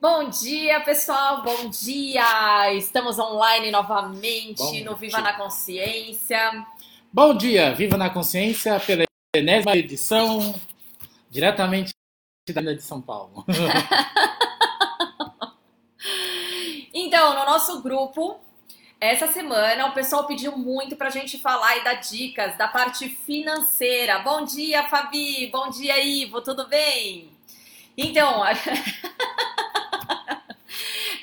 Bom dia, pessoal. Bom dia. Estamos online novamente Bom no Viva dia. na Consciência. Bom dia, Viva na Consciência, pela enésima edição, diretamente da Ilha de São Paulo. Então, no nosso grupo, essa semana o pessoal pediu muito pra gente falar e dar dicas da parte financeira. Bom dia, Fabi. Bom dia, Ivo. Tudo bem? Então, a-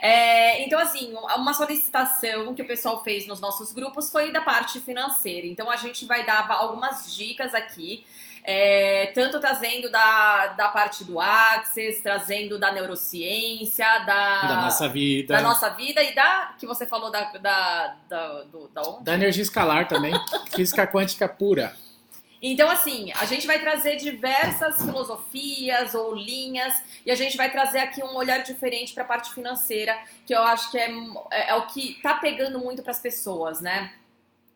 É, então, assim, uma solicitação que o pessoal fez nos nossos grupos foi da parte financeira. Então, a gente vai dar algumas dicas aqui, é, tanto trazendo da, da parte do Access, trazendo da neurociência, da, da nossa vida, da nossa vida e da que você falou da, da, da, do, da da energia escalar também, física quântica pura. Então, assim, a gente vai trazer diversas filosofias ou linhas e a gente vai trazer aqui um olhar diferente para a parte financeira, que eu acho que é, é, é o que tá pegando muito para as pessoas, né?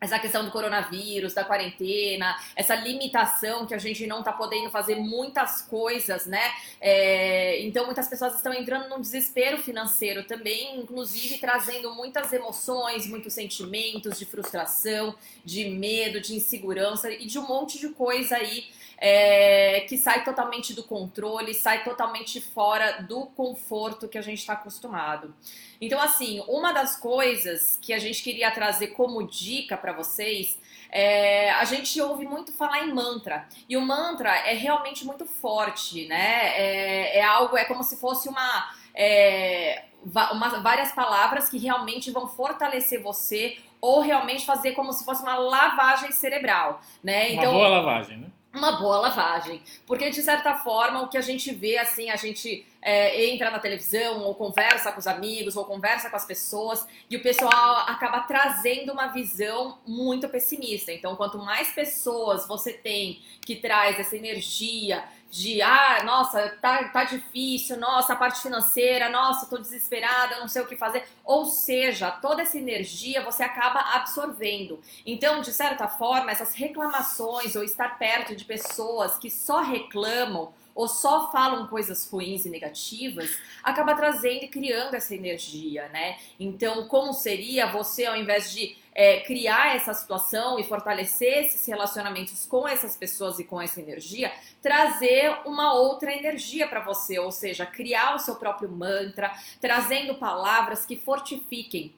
Essa questão do coronavírus, da quarentena, essa limitação que a gente não tá podendo fazer muitas coisas, né? É, então muitas pessoas estão entrando num desespero financeiro também, inclusive trazendo muitas emoções, muitos sentimentos de frustração, de medo, de insegurança e de um monte de coisa aí é, que sai totalmente do controle, sai totalmente fora do conforto que a gente está acostumado. Então, assim, uma das coisas que a gente queria trazer como dica para vocês é, a gente ouve muito falar em mantra. E o mantra é realmente muito forte, né? É, é algo, é como se fosse uma. É, uma, várias palavras que realmente vão fortalecer você ou realmente fazer como se fosse uma lavagem cerebral, né? Uma boa lavagem, né? Uma boa lavagem. Porque, de certa forma, o que a gente vê, assim, a gente é, entra na televisão, ou conversa com os amigos, ou conversa com as pessoas, e o pessoal acaba trazendo uma visão muito pessimista. Então, quanto mais pessoas você tem que traz essa energia de, ah, nossa, tá, tá difícil, nossa, a parte financeira, nossa, tô desesperada, não sei o que fazer. Ou seja, toda essa energia você acaba absorvendo. Então, de certa forma, essas reclamações ou estar perto de pessoas que só reclamam ou só falam coisas ruins e negativas, acaba trazendo e criando essa energia, né? Então, como seria você, ao invés de é, criar essa situação e fortalecer esses relacionamentos com essas pessoas e com essa energia, trazer uma outra energia para você, ou seja, criar o seu próprio mantra, trazendo palavras que fortifiquem.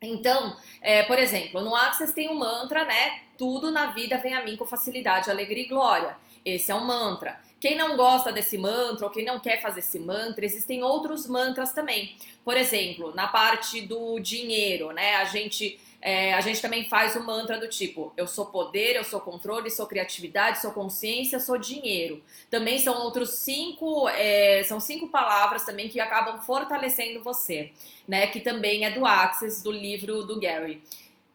Então, é, por exemplo, no Access tem um mantra, né? Tudo na vida vem a mim com facilidade, alegria e glória. Esse é um mantra. Quem não gosta desse mantra ou quem não quer fazer esse mantra, existem outros mantras também. Por exemplo, na parte do dinheiro, né? A gente é, a gente também faz o mantra do tipo: eu sou poder, eu sou controle, sou criatividade, sou consciência, sou dinheiro. Também são outros cinco, é, são cinco palavras também que acabam fortalecendo você, né? Que também é do Access, do livro do Gary.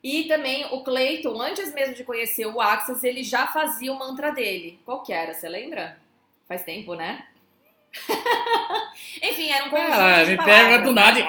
E também o Clayton, antes mesmo de conhecer o Access, ele já fazia o mantra dele. Qual que era? Você lembra? Faz tempo, né? Enfim, era um conjunto Ah, me pega do nada e...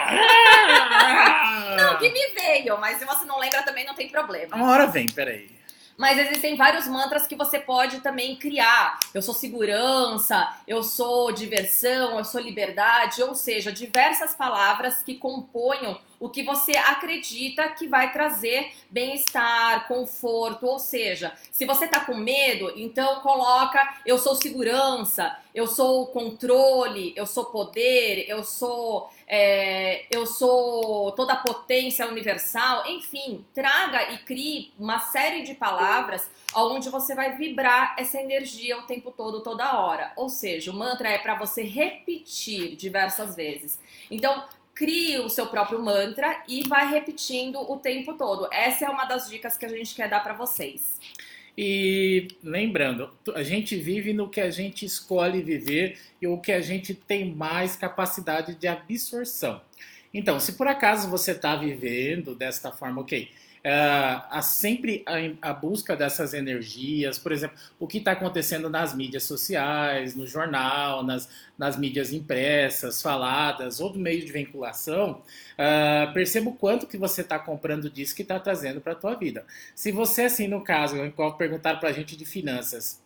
Não, que me veio, mas se você não lembra também não tem problema. Uma hora vem, peraí. Mas existem vários mantras que você pode também criar. Eu sou segurança, eu sou diversão, eu sou liberdade, ou seja, diversas palavras que componham o que você acredita que vai trazer bem-estar, conforto, ou seja, se você tá com medo, então coloca eu sou segurança, eu sou controle, eu sou poder, eu sou é, eu sou toda potência universal, enfim, traga e crie uma série de palavras onde você vai vibrar essa energia o tempo todo, toda hora. Ou seja, o mantra é para você repetir diversas vezes. Então, crie o seu próprio mantra e vai repetindo o tempo todo. Essa é uma das dicas que a gente quer dar para vocês. E lembrando, a gente vive no que a gente escolhe viver e o que a gente tem mais capacidade de absorção. Então, se por acaso você está vivendo desta forma, ok, Uh, há sempre a, a, busca dessas energias, por exemplo, o que está acontecendo nas mídias sociais, no jornal, nas, nas mídias impressas, faladas, ou do meio de vinculação, uh, perceba o quanto que você está comprando disso que está trazendo para a tua vida. Se você, assim, no caso, igual perguntaram para a gente de finanças,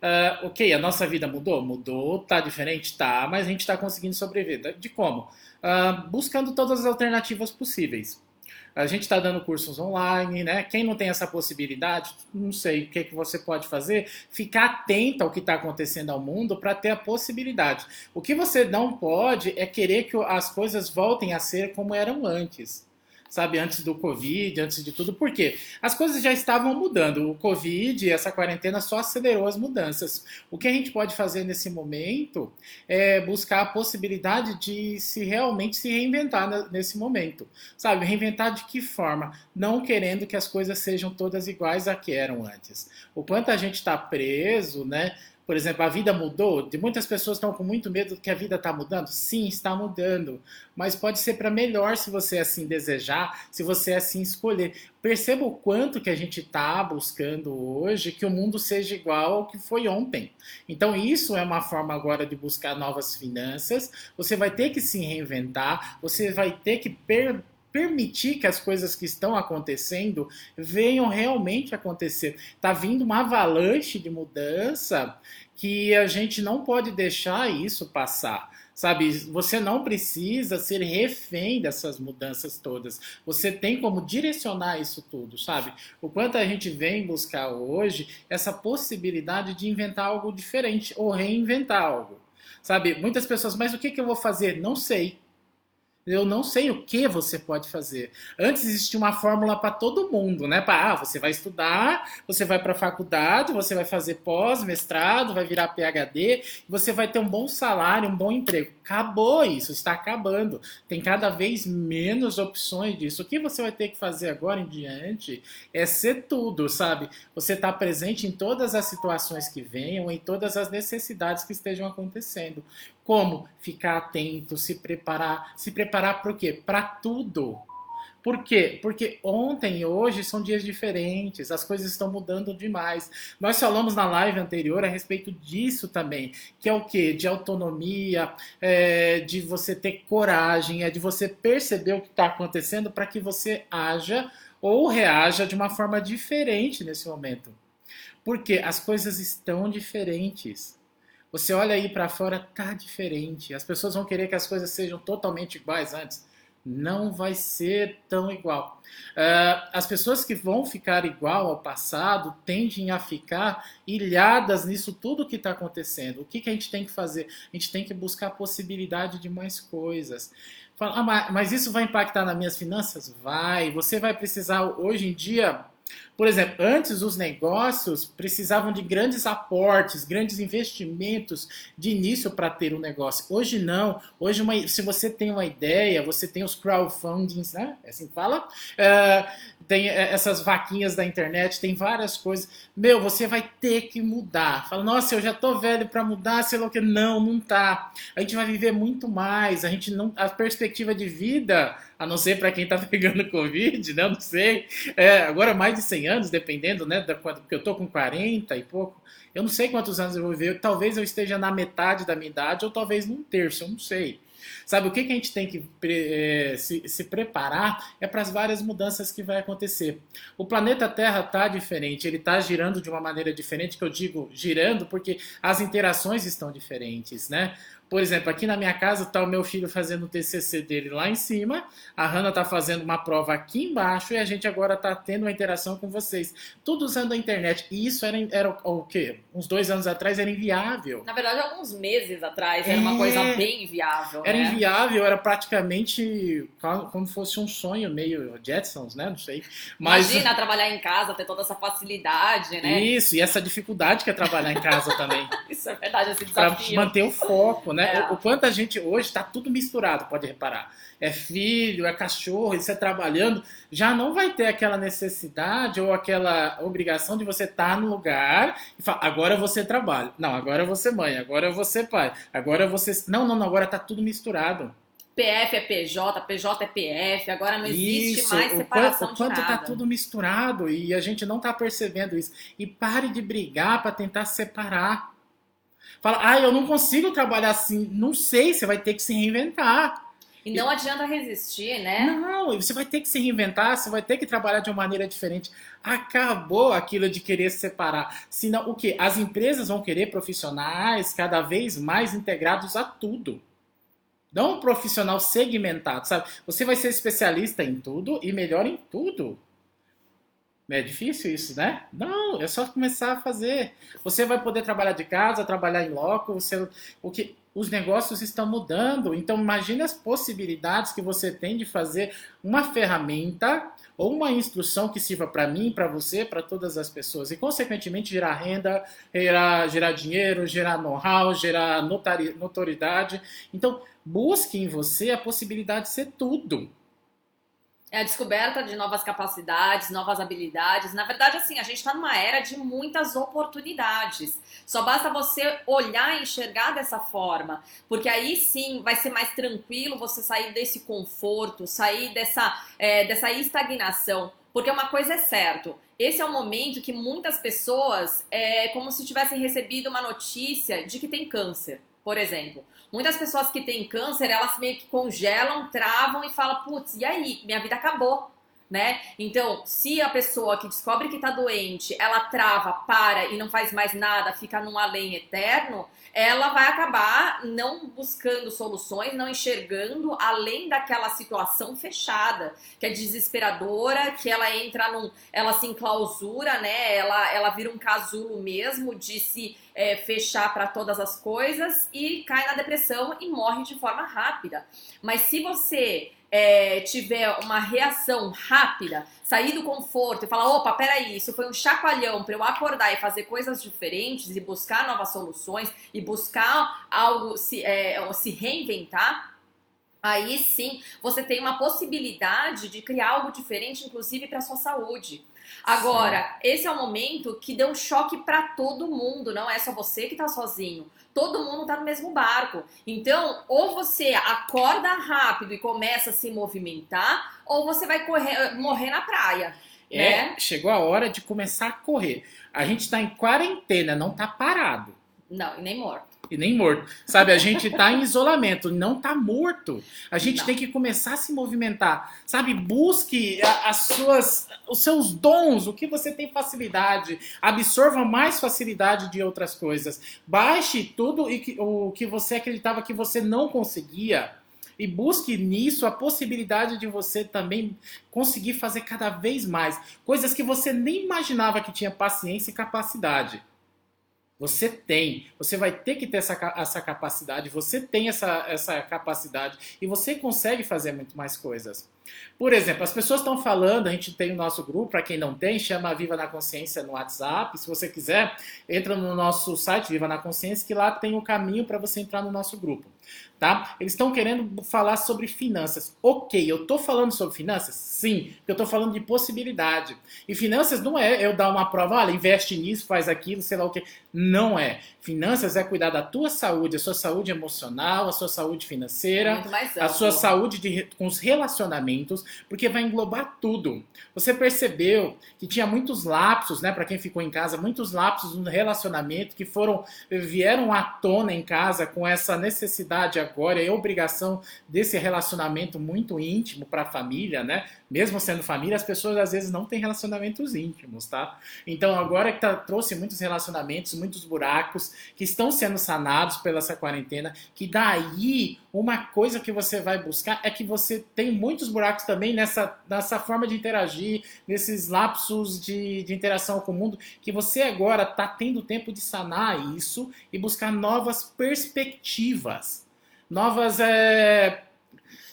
Uh, ok, a nossa vida mudou? Mudou, tá diferente? Tá, mas a gente está conseguindo sobreviver. De como? Uh, buscando todas as alternativas possíveis. A gente está dando cursos online, né? Quem não tem essa possibilidade, não sei o que, que você pode fazer, ficar atento ao que está acontecendo ao mundo para ter a possibilidade. O que você não pode é querer que as coisas voltem a ser como eram antes sabe, antes do Covid, antes de tudo. Por quê? As coisas já estavam mudando. O Covid, essa quarentena só acelerou as mudanças. O que a gente pode fazer nesse momento é buscar a possibilidade de se realmente se reinventar nesse momento. Sabe, reinventar de que forma? Não querendo que as coisas sejam todas iguais a que eram antes. O quanto a gente está preso, né? Por exemplo, a vida mudou? De muitas pessoas estão com muito medo que a vida está mudando? Sim, está mudando. Mas pode ser para melhor se você assim desejar, se você assim escolher. Perceba o quanto que a gente está buscando hoje que o mundo seja igual ao que foi ontem. Então, isso é uma forma agora de buscar novas finanças. Você vai ter que se reinventar, você vai ter que per permitir que as coisas que estão acontecendo venham realmente acontecer. Está vindo uma avalanche de mudança que a gente não pode deixar isso passar. Sabe, você não precisa ser refém dessas mudanças todas. Você tem como direcionar isso tudo, sabe? O quanto a gente vem buscar hoje essa possibilidade de inventar algo diferente ou reinventar algo. Sabe, muitas pessoas, mas o que, que eu vou fazer? Não sei. Eu não sei o que você pode fazer. Antes existia uma fórmula para todo mundo, né? Para ah, você vai estudar, você vai para a faculdade, você vai fazer pós, mestrado, vai virar PhD, você vai ter um bom salário, um bom emprego. Acabou isso, está acabando. Tem cada vez menos opções disso. O que você vai ter que fazer agora em diante é ser tudo, sabe? Você está presente em todas as situações que venham, em todas as necessidades que estejam acontecendo. Como ficar atento, se preparar, se preparar para o quê? Para tudo. Por quê? Porque ontem e hoje são dias diferentes, as coisas estão mudando demais. Nós falamos na live anterior a respeito disso também, que é o quê? De autonomia, é, de você ter coragem, é de você perceber o que está acontecendo para que você haja ou reaja de uma forma diferente nesse momento. Porque as coisas estão diferentes. Você olha aí para fora, tá diferente. As pessoas vão querer que as coisas sejam totalmente iguais antes. Não vai ser tão igual. Uh, as pessoas que vão ficar igual ao passado tendem a ficar ilhadas nisso tudo que está acontecendo. O que, que a gente tem que fazer? A gente tem que buscar a possibilidade de mais coisas. Fala, ah, mas isso vai impactar nas minhas finanças? Vai. Você vai precisar, hoje em dia, por exemplo, antes os negócios precisavam de grandes aportes, grandes investimentos de início para ter um negócio. Hoje não. Hoje, uma, se você tem uma ideia, você tem os crowdfundings, né? É assim que fala. Uh, tem é, essas vaquinhas da internet, tem várias coisas. Meu, você vai ter que mudar. Fala, nossa, eu já tô velho para mudar, sei lá o que. Não, não tá. A gente vai viver muito mais. A gente não. A perspectiva de vida, a não ser para quem tá pegando Covid, né? Não sei. É, agora mais de 100 anos, dependendo, né? Da, porque eu tô com 40 e pouco. Eu não sei quantos anos eu vou viver. Talvez eu esteja na metade da minha idade, ou talvez num terço, eu não sei. Sabe, o que, que a gente tem que é, se, se preparar é para as várias mudanças que vai acontecer. O planeta Terra está diferente, ele está girando de uma maneira diferente, que eu digo girando porque as interações estão diferentes, né? Por exemplo, aqui na minha casa está o meu filho fazendo o TCC dele lá em cima, a Hanna está fazendo uma prova aqui embaixo e a gente agora está tendo uma interação com vocês. Tudo usando a internet. E isso era, era o quê? Uns dois anos atrás era inviável. Na verdade, alguns meses atrás era é... uma coisa bem inviável. Era né? inviável, era praticamente como fosse um sonho meio Jetsons, né? Não sei. Mas... Imagina trabalhar em casa, ter toda essa facilidade, né? Isso, e essa dificuldade que é trabalhar em casa também. isso é verdade, esse desafio. Pra manter o foco, né? É. O, o, quanto a gente hoje está tudo misturado, pode reparar. É filho, é cachorro, isso é trabalhando, já não vai ter aquela necessidade ou aquela obrigação de você estar tá no lugar e falar, agora você trabalha. Não, agora você mãe, agora você pai, agora você. Não, não, não, agora está tudo misturado. PF é PJ, PJ é PF, agora não existe isso, mais separação o quanto, o quanto está tudo misturado e a gente não está percebendo isso. E pare de brigar para tentar separar. Fala, ah, eu não consigo trabalhar assim. Não sei, você vai ter que se reinventar. E não adianta resistir, né? Não, você vai ter que se reinventar, você vai ter que trabalhar de uma maneira diferente. Acabou aquilo de querer se separar. Senão, o que? As empresas vão querer profissionais cada vez mais integrados a tudo. Não um profissional segmentado, sabe? Você vai ser especialista em tudo e melhor em tudo. É difícil isso, né? Não, é só começar a fazer. Você vai poder trabalhar de casa, trabalhar em loco, você, o que os negócios estão mudando. Então imagine as possibilidades que você tem de fazer uma ferramenta ou uma instrução que sirva para mim, para você, para todas as pessoas e consequentemente gerar renda, gerar, gerar dinheiro, gerar know-how, gerar notoriedade. Então busque em você a possibilidade de ser tudo é a descoberta de novas capacidades, novas habilidades. Na verdade, assim, a gente está numa era de muitas oportunidades. Só basta você olhar e enxergar dessa forma, porque aí sim vai ser mais tranquilo você sair desse conforto, sair dessa, é, dessa estagnação. Porque uma coisa é certo, esse é o momento que muitas pessoas é como se tivessem recebido uma notícia de que tem câncer, por exemplo. Muitas pessoas que têm câncer, elas meio que congelam, travam e falam, putz, e aí? Minha vida acabou. Né? Então, se a pessoa que descobre que está doente, ela trava, para e não faz mais nada, fica num além eterno, ela vai acabar não buscando soluções, não enxergando além daquela situação fechada, que é desesperadora, que ela entra num, ela se enclausura, né? Ela, ela vira um casulo mesmo de se é, fechar para todas as coisas e cai na depressão e morre de forma rápida. Mas se você é, tiver uma reação rápida, sair do conforto e falar: opa, peraí, isso foi um chacoalhão para eu acordar e fazer coisas diferentes e buscar novas soluções e buscar algo, se, é, se reinventar. Aí sim você tem uma possibilidade de criar algo diferente, inclusive para sua saúde. Agora, esse é o momento que deu um choque para todo mundo, não é só você que está sozinho todo mundo está no mesmo barco. Então, ou você acorda rápido e começa a se movimentar, ou você vai correr, morrer na praia. É, né? chegou a hora de começar a correr. A gente está em quarentena, não está parado. Não, e nem morto e nem morto. Sabe, a gente tá em isolamento, não tá morto. A gente não. tem que começar a se movimentar. Sabe, busque as suas os seus dons, o que você tem facilidade, absorva mais facilidade de outras coisas. Baixe tudo e que, o que você acreditava que você não conseguia e busque nisso a possibilidade de você também conseguir fazer cada vez mais coisas que você nem imaginava que tinha paciência e capacidade. Você tem, você vai ter que ter essa, essa capacidade, você tem essa, essa capacidade e você consegue fazer muito mais coisas. Por exemplo, as pessoas estão falando, a gente tem o nosso grupo, para quem não tem, chama Viva na Consciência no WhatsApp. Se você quiser, entra no nosso site Viva na Consciência, que lá tem o caminho para você entrar no nosso grupo. Tá? Eles estão querendo falar sobre finanças. Ok, eu estou falando sobre finanças? Sim, eu estou falando de possibilidade. E finanças não é eu dar uma prova, olha, investe nisso, faz aquilo, sei lá o que. Não é. Finanças é cuidar da tua saúde, a sua saúde emocional, a sua saúde financeira, a sua saúde de, com os relacionamentos, porque vai englobar tudo. Você percebeu que tinha muitos lapsos, né, para quem ficou em casa, muitos lapsos no relacionamento que foram vieram à tona em casa com essa necessidade agora e obrigação desse relacionamento muito íntimo para a família, né? Mesmo sendo família, as pessoas às vezes não têm relacionamentos íntimos, tá? Então agora que tá, trouxe muitos relacionamentos, muitos buracos que estão sendo sanados pela essa quarentena, que daí uma coisa que você vai buscar é que você tem muitos buracos também nessa, nessa forma de interagir, nesses lapsos de, de interação com o mundo, que você agora está tendo tempo de sanar isso e buscar novas perspectivas, novas é,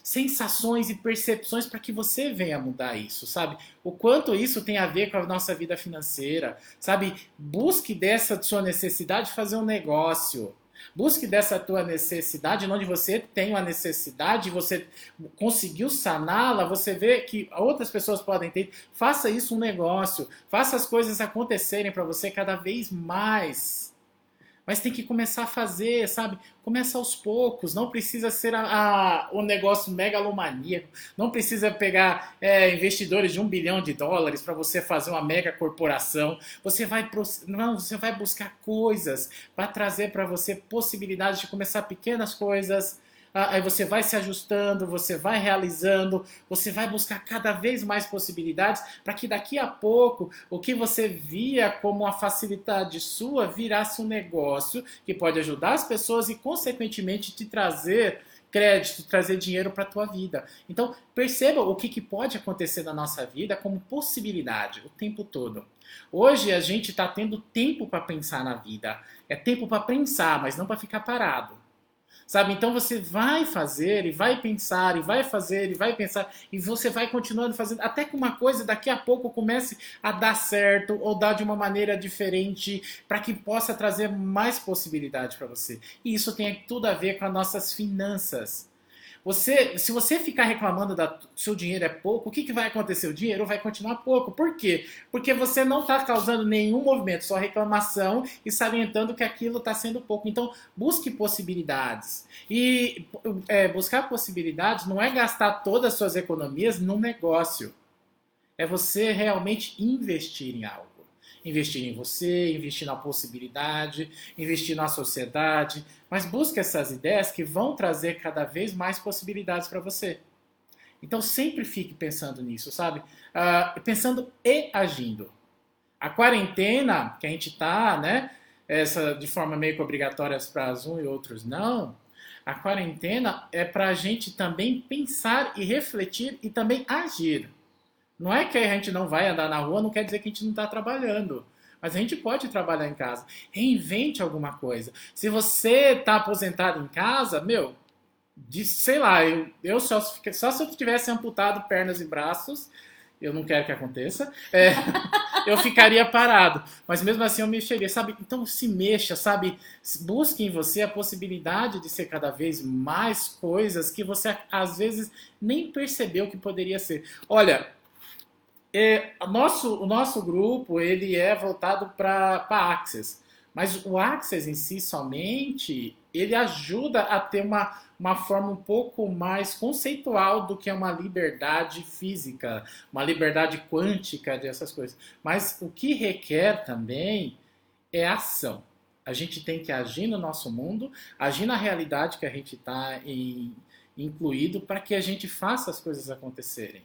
sensações e percepções para que você venha mudar isso, sabe? O quanto isso tem a ver com a nossa vida financeira, sabe? Busque dessa sua necessidade fazer um negócio. Busque dessa tua necessidade, onde você tem uma necessidade, você conseguiu saná-la, você vê que outras pessoas podem ter. Faça isso um negócio, faça as coisas acontecerem para você cada vez mais. Mas tem que começar a fazer, sabe? Começa aos poucos, não precisa ser a, a, negócio megalomaníaco, não precisa pegar é, investidores de um bilhão de dólares para você fazer uma mega corporação. Você vai, não, você vai buscar coisas para trazer para você possibilidades de começar pequenas coisas, aí você vai se ajustando, você vai realizando, você vai buscar cada vez mais possibilidades para que daqui a pouco o que você via como uma facilidade sua virasse um negócio que pode ajudar as pessoas e, consequentemente, te trazer crédito, trazer dinheiro para a tua vida. Então, perceba o que, que pode acontecer na nossa vida como possibilidade o tempo todo. Hoje a gente está tendo tempo para pensar na vida. É tempo para pensar, mas não para ficar parado. Sabe? Então você vai fazer e vai pensar e vai fazer e vai pensar e você vai continuando fazendo até que uma coisa daqui a pouco comece a dar certo ou dar de uma maneira diferente para que possa trazer mais possibilidade para você. E isso tem tudo a ver com as nossas finanças. Você, se você ficar reclamando da seu dinheiro é pouco, o que, que vai acontecer? O dinheiro vai continuar pouco. Por quê? Porque você não está causando nenhum movimento, só reclamação e salientando que aquilo está sendo pouco. Então, busque possibilidades. E é, buscar possibilidades não é gastar todas as suas economias num negócio. É você realmente investir em algo investir em você, investir na possibilidade, investir na sociedade, mas busque essas ideias que vão trazer cada vez mais possibilidades para você. Então sempre fique pensando nisso, sabe? Uh, pensando e agindo. A quarentena que a gente está, né? Essa de forma meio que obrigatória para um e outros não. A quarentena é para a gente também pensar e refletir e também agir. Não é que a gente não vai andar na rua, não quer dizer que a gente não está trabalhando. Mas a gente pode trabalhar em casa. Reinvente alguma coisa. Se você está aposentado em casa, meu, de, sei lá, eu, eu só, só se eu tivesse amputado pernas e braços, eu não quero que aconteça, é, eu ficaria parado. Mas mesmo assim eu mexeria, sabe? Então se mexa, sabe? Busque em você a possibilidade de ser cada vez mais coisas que você às vezes nem percebeu que poderia ser. Olha, é, o, nosso, o nosso grupo ele é voltado para Access, mas o Access em si somente ele ajuda a ter uma, uma forma um pouco mais conceitual do que é uma liberdade física, uma liberdade quântica dessas coisas. Mas o que requer também é ação. A gente tem que agir no nosso mundo, agir na realidade que a gente está incluído para que a gente faça as coisas acontecerem.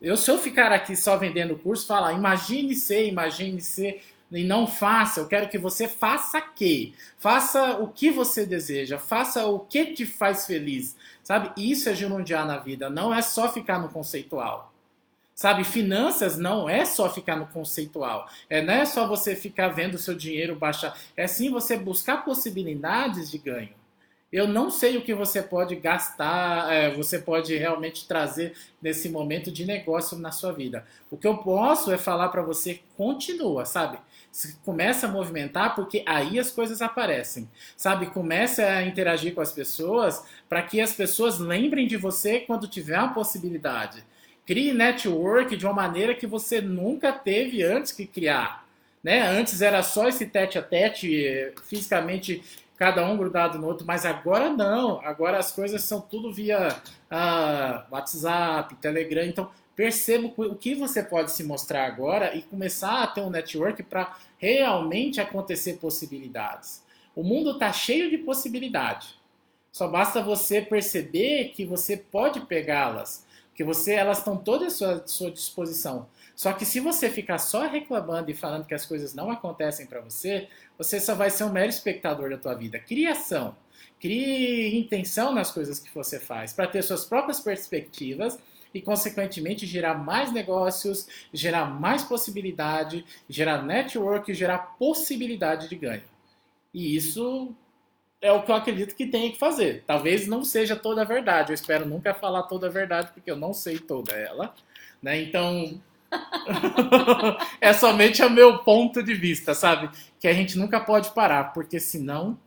Eu, se eu ficar aqui só vendendo curso, falar, imagine ser, imagine ser, e não faça, eu quero que você faça que? Faça o que você deseja, faça o que te faz feliz, sabe? Isso é gerundiar na vida, não é só ficar no conceitual. Sabe, finanças não é só ficar no conceitual. É, não é só você ficar vendo o seu dinheiro baixar. É sim você buscar possibilidades de ganho. Eu não sei o que você pode gastar, é, você pode realmente trazer nesse momento de negócio na sua vida. O que eu posso é falar para você, continua, sabe? começa a movimentar porque aí as coisas aparecem, sabe? Começa a interagir com as pessoas para que as pessoas lembrem de você quando tiver uma possibilidade. Crie network de uma maneira que você nunca teve antes que criar. Né? Antes era só esse tete a tete, eh, fisicamente cada um grudado no outro, mas agora não, agora as coisas são tudo via uh, WhatsApp, Telegram, então perceba o que você pode se mostrar agora e começar a ter um network para realmente acontecer possibilidades. O mundo está cheio de possibilidades. Só basta você perceber que você pode pegá-las, que você elas estão todas à sua, sua disposição. Só que se você ficar só reclamando e falando que as coisas não acontecem para você, você só vai ser um mero espectador da tua vida. Criação. Crie intenção nas coisas que você faz para ter suas próprias perspectivas e, consequentemente, gerar mais negócios, gerar mais possibilidade, gerar network, gerar possibilidade de ganho. E isso é o que eu acredito que tem que fazer. Talvez não seja toda a verdade. Eu espero nunca falar toda a verdade, porque eu não sei toda ela. Né? Então, é somente o meu ponto de vista, sabe? Que a gente nunca pode parar, porque senão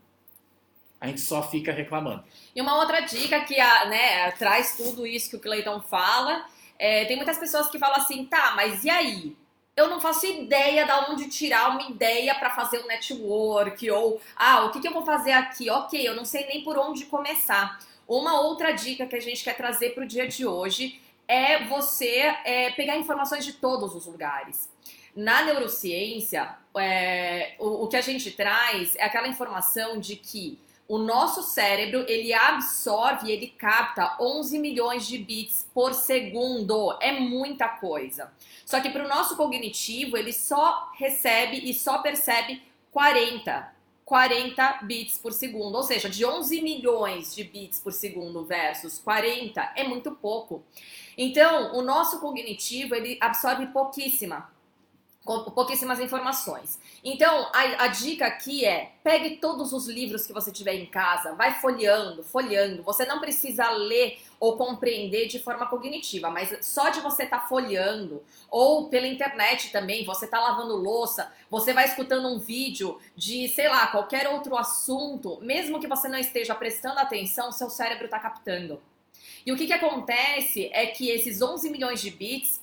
a gente só fica reclamando. E uma outra dica que a, né, traz tudo isso que o Cleiton fala, é, tem muitas pessoas que falam assim, tá, mas e aí? Eu não faço ideia de onde tirar uma ideia para fazer um network, ou, ah, o que, que eu vou fazer aqui? Ok, eu não sei nem por onde começar. Uma outra dica que a gente quer trazer para o dia de hoje é você é, pegar informações de todos os lugares. Na neurociência, é, o, o que a gente traz é aquela informação de que o nosso cérebro, ele absorve, ele capta 11 milhões de bits por segundo. É muita coisa. Só que para o nosso cognitivo, ele só recebe e só percebe 40. 40 bits por segundo, ou seja, de 11 milhões de bits por segundo versus 40 é muito pouco. Então, o nosso cognitivo ele absorve pouquíssima com pouquíssimas informações. Então, a, a, dica aqui é: pegue todos os livros que você tiver em casa, vai folheando, folheando. Você não precisa ler ou compreender de forma cognitiva, mas só de você estar tá folheando, ou pela internet também, você está lavando louça, você vai escutando um vídeo de, sei lá, qualquer outro assunto, mesmo que você não esteja prestando atenção, seu cérebro está captando. E o que, que acontece é que esses 11 milhões de bits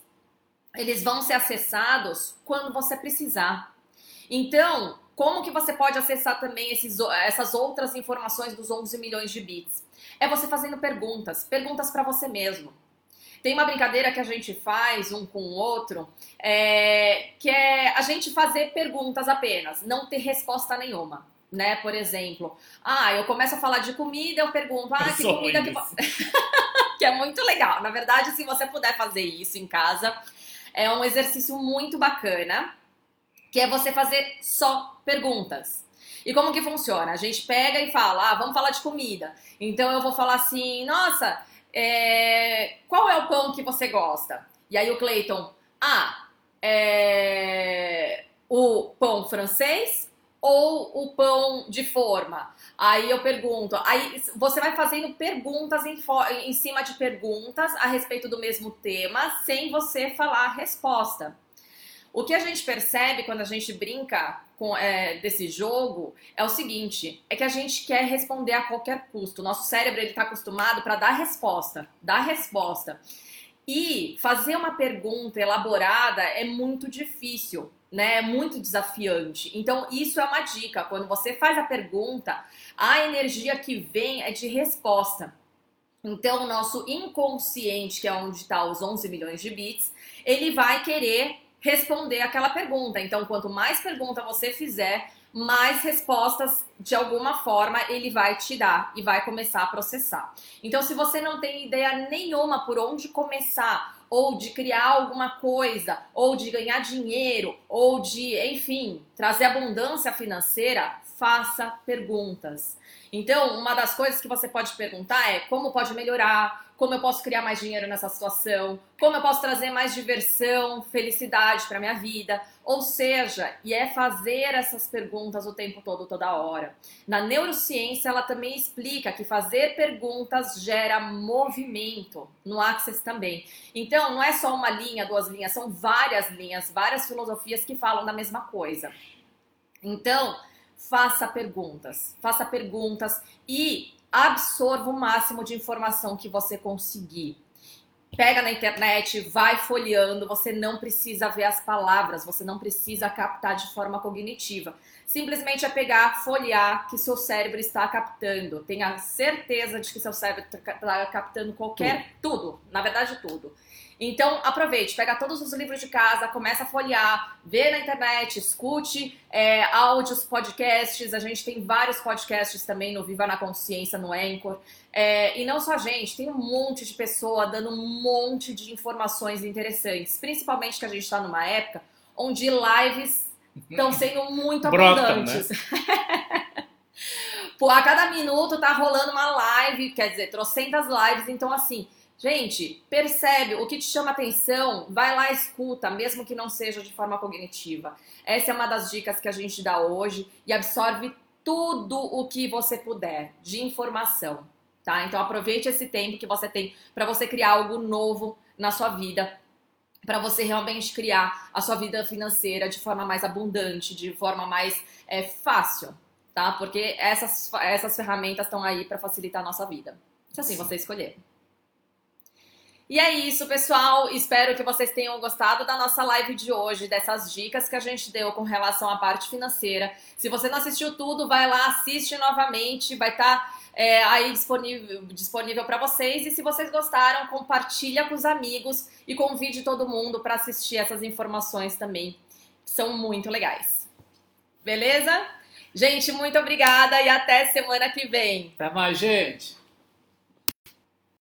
eles vão ser acessados quando você precisar. Então, como que você pode acessar também esses, essas outras informações dos 11 milhões de bits? É você fazendo perguntas, perguntas para você mesmo. Tem uma brincadeira que a gente faz um com o outro, é, que é a gente fazer perguntas apenas, não ter resposta nenhuma. Né? Por exemplo, ah, eu começo a falar de comida, eu pergunto, ah, que comida que que é muito legal. Na verdade, se você puder fazer isso em casa, é um exercício muito bacana, que é você fazer só perguntas. E como que funciona? A gente pega e fala, ah, vamos falar de comida. Então eu vou falar assim, nossa, é... qual é o pão que você gosta? E aí o Clayton, ah, é... o pão francês ou o pão de forma? Aí eu pergunto, aí você vai fazendo perguntas em, em cima de perguntas a respeito do mesmo tema, sem você falar a resposta. O que a gente percebe quando a gente brinca com, é, desse jogo é o seguinte: é que a gente quer responder a qualquer custo. Nosso cérebro ele está acostumado para dar resposta, dar resposta. E fazer uma pergunta elaborada é muito difícil né? É muito desafiante. Então, isso é uma dica. Quando você faz a pergunta, a energia que vem é de resposta. Então, o nosso inconsciente, que é onde está os 11 milhões de bits, ele vai querer responder aquela pergunta. Então, quanto mais pergunta você fizer, mais respostas de alguma forma ele vai te dar e vai começar a processar. Então, se você não tem ideia nenhuma por onde começar, ou de criar alguma coisa, ou de ganhar dinheiro, ou de, enfim, trazer abundância financeira, faça perguntas. Então, uma das coisas que você pode perguntar é como pode melhorar, como eu posso criar mais dinheiro nessa situação, como eu posso trazer mais diversão, felicidade para minha vida. Ou seja, e é fazer essas perguntas o tempo todo, toda hora. Na neurociência, ela também explica que fazer perguntas gera movimento. No Access também. Então, não é só uma linha, duas linhas, são várias linhas, várias filosofias que falam da mesma coisa. Então, faça perguntas, faça perguntas e absorva o máximo de informação que você conseguir. Pega na internet, vai folheando, você não precisa ver as palavras, você não precisa captar de forma cognitiva. Simplesmente é pegar, folhear que seu cérebro está captando. Tenha certeza de que seu cérebro está captando qualquer tudo, tudo na verdade tudo. Então, aproveite, pega todos os livros de casa, começa a folhear, vê na internet, escute é, áudios, podcasts. A gente tem vários podcasts também no Viva na Consciência, no Anchor. É, e não só a gente, tem um monte de pessoa dando um monte de informações interessantes. Principalmente que a gente está numa época onde lives estão sendo muito abundantes. Né? Pô, a cada minuto tá rolando uma live, quer dizer, trocentas lives, então assim Gente, percebe o que te chama atenção, vai lá escuta, mesmo que não seja de forma cognitiva. Essa é uma das dicas que a gente dá hoje e absorve tudo o que você puder de informação, tá? Então aproveite esse tempo que você tem para você criar algo novo na sua vida, para você realmente criar a sua vida financeira de forma mais abundante, de forma mais é, fácil, tá? Porque essas, essas ferramentas estão aí para facilitar a nossa vida. Se assim você escolher. E é isso, pessoal. Espero que vocês tenham gostado da nossa live de hoje, dessas dicas que a gente deu com relação à parte financeira. Se você não assistiu tudo, vai lá, assiste novamente, vai estar tá, é, aí disponível, disponível para vocês. E se vocês gostaram, compartilha com os amigos e convide todo mundo para assistir essas informações também, são muito legais. Beleza? Gente, muito obrigada e até semana que vem. Até mais, gente.